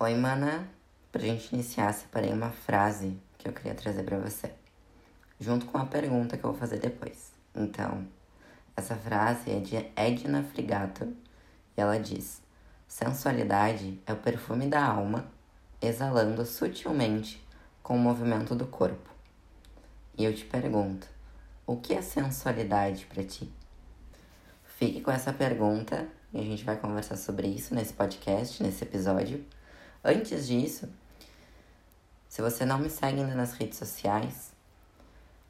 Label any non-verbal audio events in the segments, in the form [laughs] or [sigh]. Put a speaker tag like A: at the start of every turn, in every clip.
A: Oi, mana. Pra gente iniciar, separei uma frase que eu queria trazer para você, junto com a pergunta que eu vou fazer depois. Então, essa frase é de Edna Frigato e ela diz: Sensualidade é o perfume da alma exalando sutilmente com o movimento do corpo. E eu te pergunto: o que é sensualidade para ti? Fique com essa pergunta e a gente vai conversar sobre isso nesse podcast, nesse episódio. Antes disso, se você não me segue ainda nas redes sociais,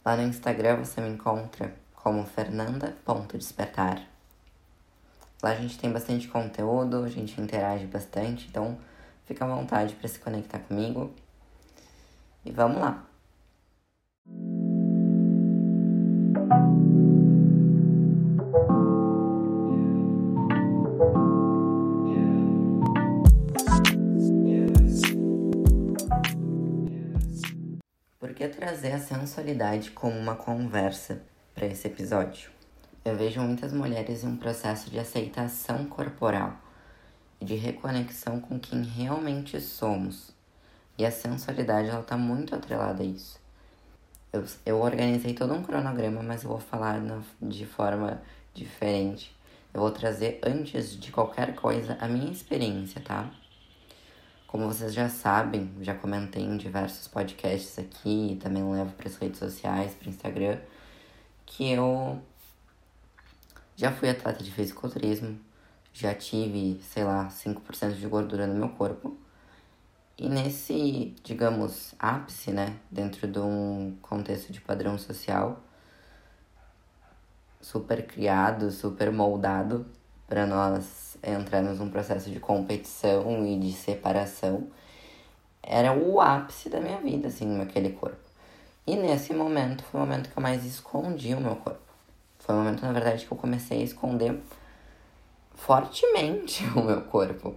A: lá no Instagram você me encontra como fernanda.despertar. Lá a gente tem bastante conteúdo, a gente interage bastante, então fica à vontade para se conectar comigo. E vamos lá! Trazer a sensualidade como uma conversa para esse episódio. Eu vejo muitas mulheres em um processo de aceitação corporal e de reconexão com quem realmente somos. E a sensualidade ela tá muito atrelada a isso. Eu, eu organizei todo um cronograma, mas eu vou falar na, de forma diferente. Eu vou trazer antes de qualquer coisa a minha experiência, tá? Como vocês já sabem, já comentei em diversos podcasts aqui e também levo para as redes sociais, para o Instagram, que eu já fui atleta de fisiculturismo, já tive, sei lá, 5% de gordura no meu corpo. E nesse, digamos, ápice, né, dentro de um contexto de padrão social, super criado, super moldado para nós entramos num processo de competição e de separação, era o ápice da minha vida, assim, naquele corpo. E nesse momento foi o momento que eu mais escondi o meu corpo. Foi o momento, na verdade, que eu comecei a esconder fortemente [laughs] o meu corpo.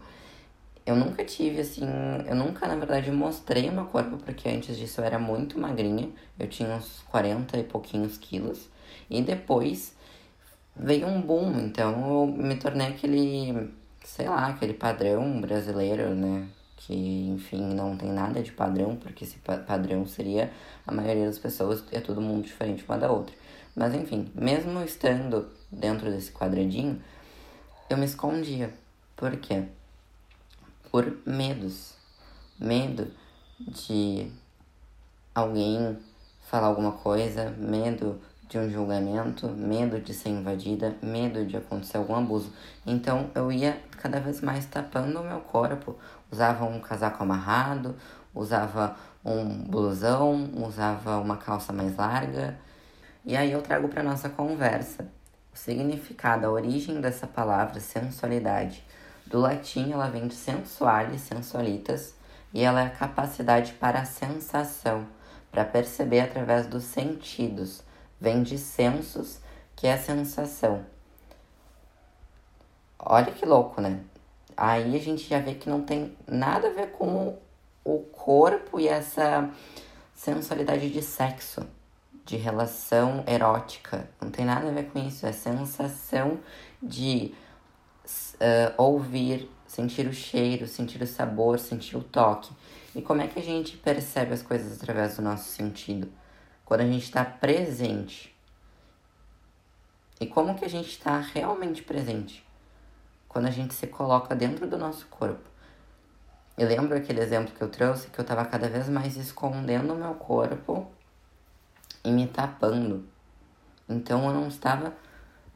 A: Eu nunca tive, assim, eu nunca, na verdade, mostrei meu corpo, porque antes disso eu era muito magrinha. Eu tinha uns 40 e pouquinhos quilos. E depois veio um boom, então eu me tornei aquele, sei lá, aquele padrão brasileiro, né? Que, enfim, não tem nada de padrão, porque esse padrão seria a maioria das pessoas, é todo mundo diferente uma da outra. Mas, enfim, mesmo estando dentro desse quadradinho, eu me escondia. Por quê? Por medos. Medo de alguém falar alguma coisa, medo de um julgamento, medo de ser invadida, medo de acontecer algum abuso. Então eu ia cada vez mais tapando o meu corpo. Usava um casaco amarrado, usava um blusão, usava uma calça mais larga. E aí eu trago para nossa conversa o significado, a origem dessa palavra sensualidade. Do latim ela vem de sensualis, sensualitas, e ela é a capacidade para a sensação, para perceber através dos sentidos vem de sensos, que é a sensação. Olha que louco, né? Aí a gente já vê que não tem nada a ver com o corpo e essa sensualidade de sexo, de relação erótica. Não tem nada a ver com isso. É sensação de uh, ouvir, sentir o cheiro, sentir o sabor, sentir o toque. E como é que a gente percebe as coisas através do nosso sentido? Quando a gente está presente. E como que a gente está realmente presente? Quando a gente se coloca dentro do nosso corpo. Eu lembro aquele exemplo que eu trouxe que eu estava cada vez mais escondendo o meu corpo e me tapando. Então eu não estava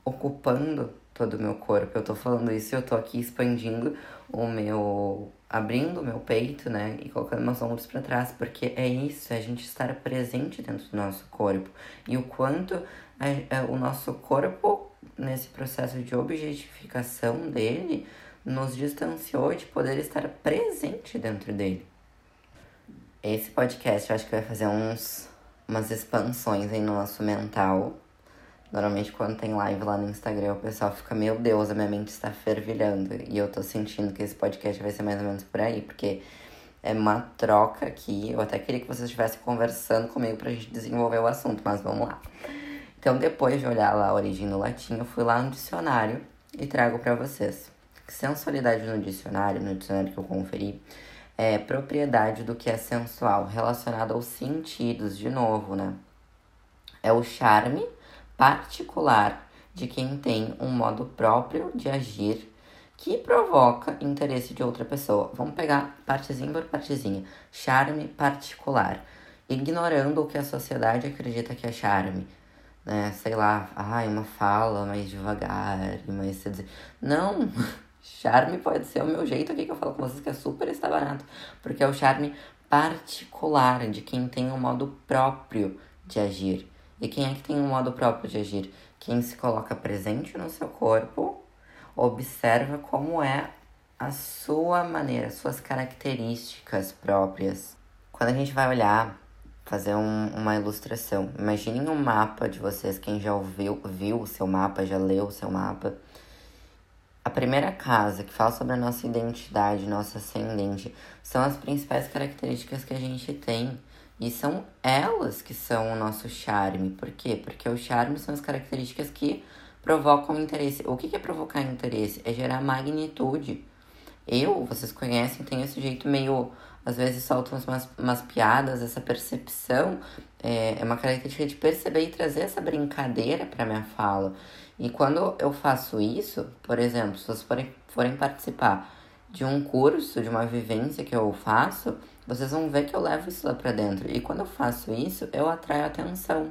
A: ocupando todo o meu corpo. Eu tô falando isso eu tô aqui expandindo o meu. Abrindo o meu peito, né? E colocando meus ombros para trás, porque é isso, é a gente estar presente dentro do nosso corpo. E o quanto a, o nosso corpo, nesse processo de objetificação dele, nos distanciou de poder estar presente dentro dele. Esse podcast eu acho que vai fazer uns, umas expansões aí no nosso mental Normalmente quando tem live lá no Instagram, o pessoal fica, meu Deus, a minha mente está fervilhando. E eu tô sentindo que esse podcast vai ser mais ou menos por aí, porque é uma troca aqui. Eu até queria que vocês estivessem conversando comigo pra gente desenvolver o assunto, mas vamos lá. Então, depois de olhar lá a origem no latim, eu fui lá no dicionário e trago para vocês. Sensualidade no dicionário, no dicionário que eu conferi, é propriedade do que é sensual, relacionado aos sentidos, de novo, né? É o charme particular de quem tem um modo próprio de agir que provoca interesse de outra pessoa. Vamos pegar partezinha por partezinha. Charme particular. Ignorando o que a sociedade acredita que é charme. Né? Sei lá, ai, uma fala mais devagar, mais seduzir. Não! [laughs] Charme pode ser o meu jeito aqui que eu falo com vocês, que é super está barato. Porque é o charme particular de quem tem um modo próprio de agir. E quem é que tem um modo próprio de agir? Quem se coloca presente no seu corpo, observa como é a sua maneira, suas características próprias. Quando a gente vai olhar, fazer um, uma ilustração, imaginem um mapa de vocês, quem já ouviu, viu o seu mapa, já leu o seu mapa a primeira casa, que fala sobre a nossa identidade, nosso ascendente, são as principais características que a gente tem. E são elas que são o nosso charme. Por quê? Porque o charme são as características que provocam interesse. O que é provocar interesse? É gerar magnitude. Eu, vocês conhecem, tenho esse jeito meio. Às vezes solto umas, umas piadas, essa percepção é, é uma característica de perceber e trazer essa brincadeira para minha fala. E quando eu faço isso, por exemplo, se vocês forem, forem participar de um curso, de uma vivência que eu faço, vocês vão ver que eu levo isso lá para dentro. E quando eu faço isso, eu atraio atenção.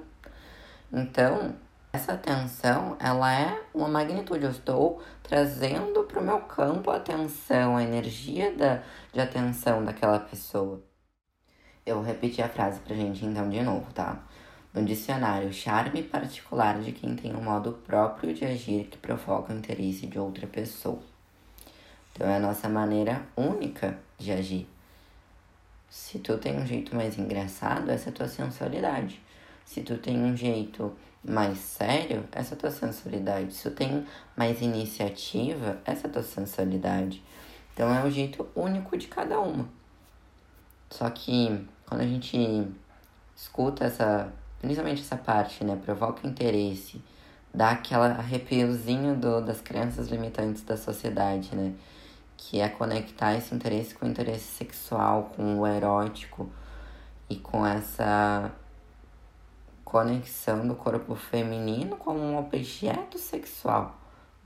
A: Então, essa atenção, ela é uma magnitude. Eu estou trazendo para o meu campo a atenção, a energia da, de atenção daquela pessoa. Eu vou repetir a frase pra gente então de novo, tá? No dicionário, charme particular de quem tem um modo próprio de agir que provoca o interesse de outra pessoa. Então é a nossa maneira única de agir. Se tu tem um jeito mais engraçado, essa é a tua sensualidade. Se tu tem um jeito mais sério, essa é a tua sensualidade. Se tu tem mais iniciativa, essa é a tua sensualidade. Então é o jeito único de cada uma. Só que quando a gente escuta essa principalmente essa parte, né, provoca interesse, dá aquela arrepiozinho do, das crenças limitantes da sociedade, né, que é conectar esse interesse com o interesse sexual, com o erótico e com essa conexão do corpo feminino como um objeto sexual,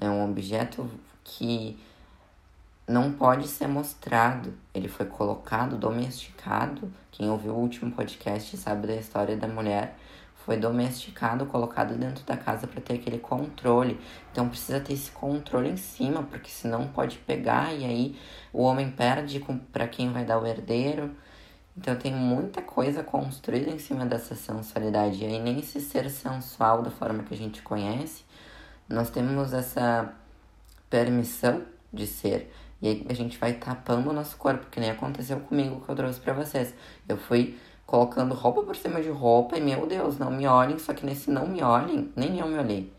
A: né, um objeto que não pode ser mostrado. Ele foi colocado, domesticado. Quem ouviu o último podcast sabe da história da mulher foi domesticado, colocado dentro da casa para ter aquele controle. Então precisa ter esse controle em cima, porque senão pode pegar e aí o homem perde para quem vai dar o herdeiro. Então tem muita coisa construída em cima dessa sensualidade. E aí nem esse ser sensual da forma que a gente conhece, nós temos essa permissão de ser. E aí a gente vai tapando o nosso corpo, que nem aconteceu comigo que eu trouxe para vocês. Eu fui colocando roupa por cima de roupa e, meu Deus, não me olhem. Só que nesse não me olhem, nem eu me olhei.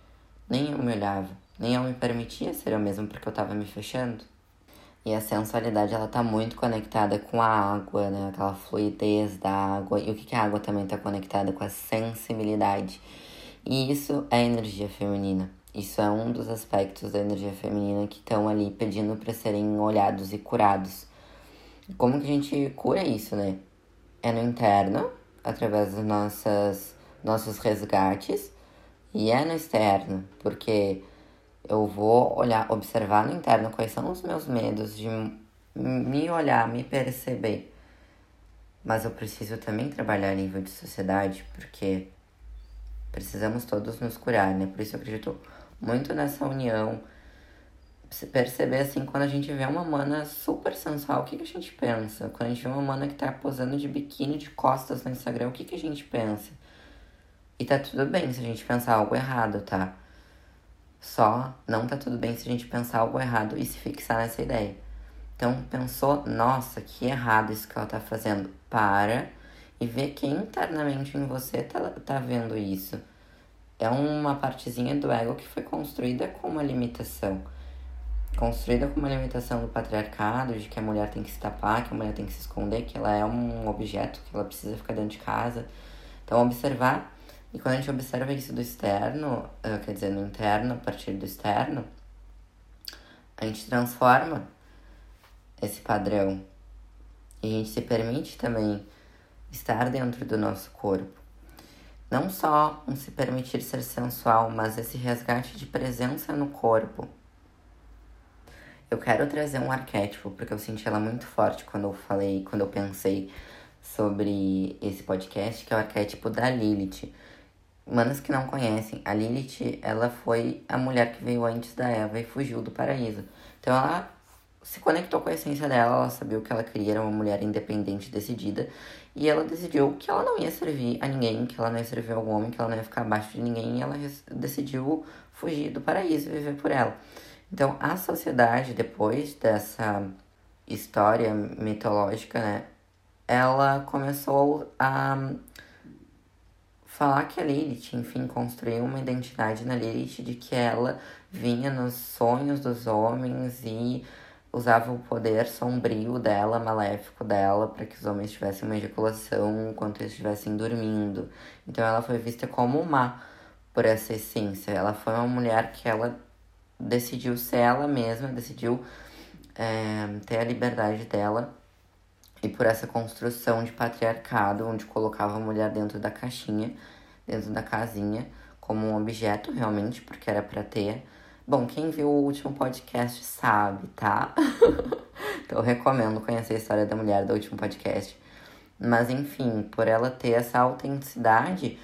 A: Nem eu me olhava. Nem eu me permitia ser eu mesma porque eu tava me fechando. E a sensualidade, ela tá muito conectada com a água, né? Aquela fluidez da água. E o que, que a água também tá conectada com a sensibilidade. E isso é energia feminina. Isso é um dos aspectos da energia feminina que estão ali pedindo para serem olhados e curados. Como que a gente cura isso, né? É no interno, através dos nossas, nossos resgates, e é no externo, porque eu vou olhar, observar no interno quais são os meus medos de me olhar, me perceber. Mas eu preciso também trabalhar a nível de sociedade, porque precisamos todos nos curar, né? Por isso eu acredito muito nessa união se perceber assim, quando a gente vê uma mana super sensual, o que, que a gente pensa? Quando a gente vê uma mana que tá posando de biquíni de costas no Instagram, o que, que a gente pensa? E tá tudo bem se a gente pensar algo errado, tá? Só não tá tudo bem se a gente pensar algo errado e se fixar nessa ideia. Então, pensou, nossa, que errado isso que ela tá fazendo. Para e vê quem internamente em você tá, tá vendo isso. É uma partezinha do ego que foi construída com uma limitação construída com uma limitação do patriarcado, de que a mulher tem que se tapar, que a mulher tem que se esconder, que ela é um objeto, que ela precisa ficar dentro de casa. Então, observar. E quando a gente observa isso do externo, eh, quer dizer, no interno, a partir do externo, a gente transforma esse padrão. E a gente se permite também estar dentro do nosso corpo. Não só um se permitir ser sensual, mas esse resgate de presença no corpo. Eu quero trazer um arquétipo, porque eu senti ela muito forte quando eu falei, quando eu pensei sobre esse podcast, que é o arquétipo da Lilith. Manos que não conhecem, a Lilith, ela foi a mulher que veio antes da Eva e fugiu do paraíso. Então ela se conectou com a essência dela, ela sabia o que ela queria, era uma mulher independente, decidida, e ela decidiu que ela não ia servir a ninguém, que ela não ia servir a algum homem, que ela não ia ficar abaixo de ninguém, e ela decidiu fugir do paraíso e viver por ela. Então, a sociedade, depois dessa história mitológica, né, ela começou a falar que a Lilith, enfim, construiu uma identidade na Lilith de que ela vinha nos sonhos dos homens e usava o poder sombrio dela, maléfico dela, para que os homens tivessem uma ejaculação enquanto eles estivessem dormindo. Então ela foi vista como má por essa essência. Ela foi uma mulher que ela decidiu ser ela mesma, decidiu é, ter a liberdade dela. E por essa construção de patriarcado, onde colocava a mulher dentro da caixinha, dentro da casinha, como um objeto realmente, porque era para ter Bom, quem viu o último podcast sabe, tá? [laughs] então eu recomendo conhecer a história da mulher do último podcast. Mas enfim, por ela ter essa autenticidade,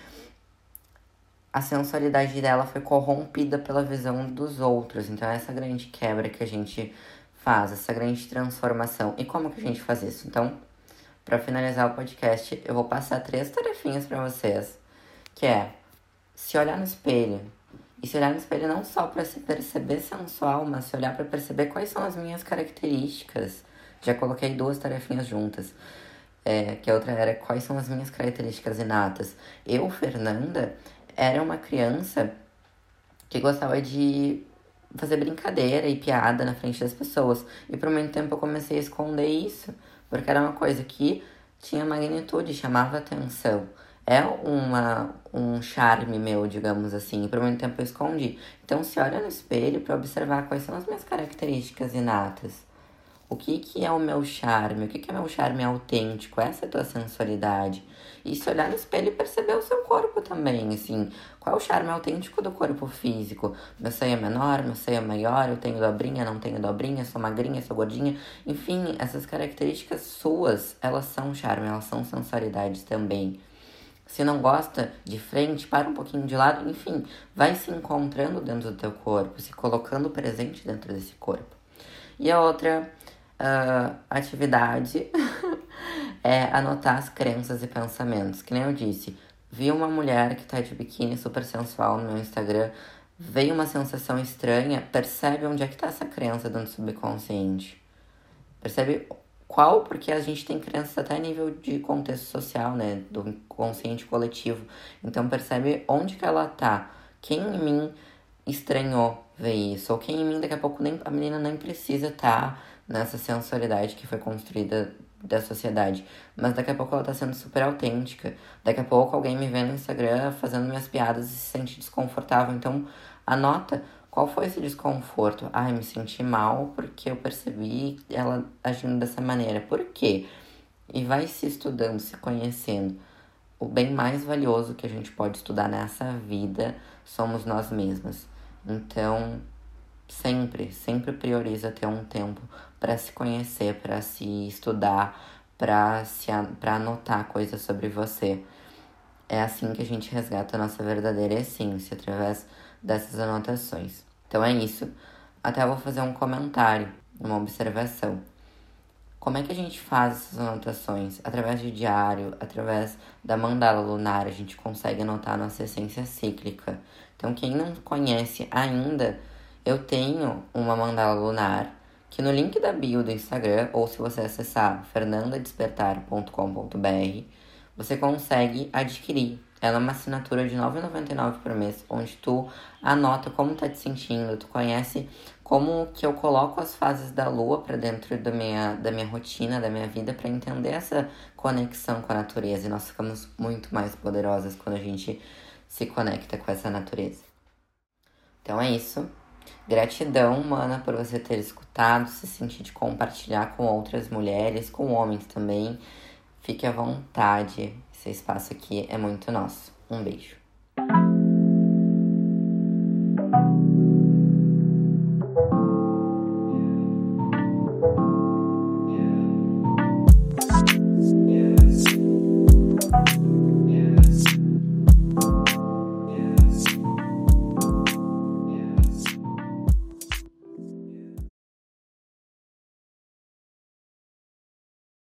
A: a sensualidade dela foi corrompida pela visão dos outros. Então essa grande quebra que a gente faz, essa grande transformação. E como que a gente faz isso? Então, para finalizar o podcast, eu vou passar três tarefinhas para vocês, que é se olhar no espelho, e se olhar no espelho não só para se perceber sensual, mas se olhar para perceber quais são as minhas características. Já coloquei duas tarefinhas juntas. É, que a outra era quais são as minhas características inatas. Eu, Fernanda, era uma criança que gostava de fazer brincadeira e piada na frente das pessoas. E por muito tempo eu comecei a esconder isso, porque era uma coisa que tinha magnitude, chamava atenção é uma, um charme meu, digamos assim. E por muito tempo eu escondi. Então se olha no espelho para observar quais são as minhas características inatas. O que, que é o meu charme? O que, que é meu charme autêntico? Essa é a tua sensualidade. E se olhar no espelho e perceber o seu corpo também, assim. Qual é o charme autêntico do corpo físico? Meu seio é menor, meu seio é maior, eu tenho dobrinha, não tenho dobrinha, sou magrinha, sou gordinha. Enfim, essas características suas, elas são charme, elas são sensualidades também. Se não gosta de frente, para um pouquinho de lado, enfim, vai se encontrando dentro do teu corpo, se colocando presente dentro desse corpo. E a outra uh, atividade [laughs] é anotar as crenças e pensamentos. Que nem eu disse, vi uma mulher que tá de biquíni super sensual no meu Instagram, veio uma sensação estranha, percebe onde é que tá essa crença do subconsciente. Percebe qual, porque a gente tem crenças até a nível de contexto social, né? Do consciente coletivo. Então percebe onde que ela tá. Quem em mim estranhou ver isso? Ou quem em mim daqui a pouco nem, a menina nem precisa estar tá nessa sensualidade que foi construída da sociedade. Mas daqui a pouco ela tá sendo super autêntica. Daqui a pouco alguém me vê no Instagram fazendo minhas piadas e se sente desconfortável. Então anota qual foi esse desconforto? Ai, me senti mal porque eu percebi ela agindo dessa maneira. Por quê? E vai se estudando, se conhecendo. O bem mais valioso que a gente pode estudar nessa vida somos nós mesmos. Então, sempre, sempre prioriza ter um tempo para se conhecer, para se estudar, para se para anotar coisas sobre você. É assim que a gente resgata a nossa verdadeira essência através dessas anotações. Então é isso. Até vou fazer um comentário, uma observação. Como é que a gente faz essas anotações? Através de diário, através da mandala lunar, a gente consegue anotar a nossa essência cíclica. Então, quem não conhece ainda, eu tenho uma mandala lunar que no link da bio do Instagram, ou se você acessar fernandadespertar.com.br, você consegue adquirir ela é uma assinatura de R$ 9,99 por mês, onde tu anota como tá te sentindo, tu conhece como que eu coloco as fases da lua para dentro da minha, da minha rotina, da minha vida, para entender essa conexão com a natureza. E nós ficamos muito mais poderosas quando a gente se conecta com essa natureza. Então é isso. Gratidão, mana, por você ter escutado, se sentir de compartilhar com outras mulheres, com homens também. Fique à vontade, esse espaço aqui é muito nosso. Um beijo.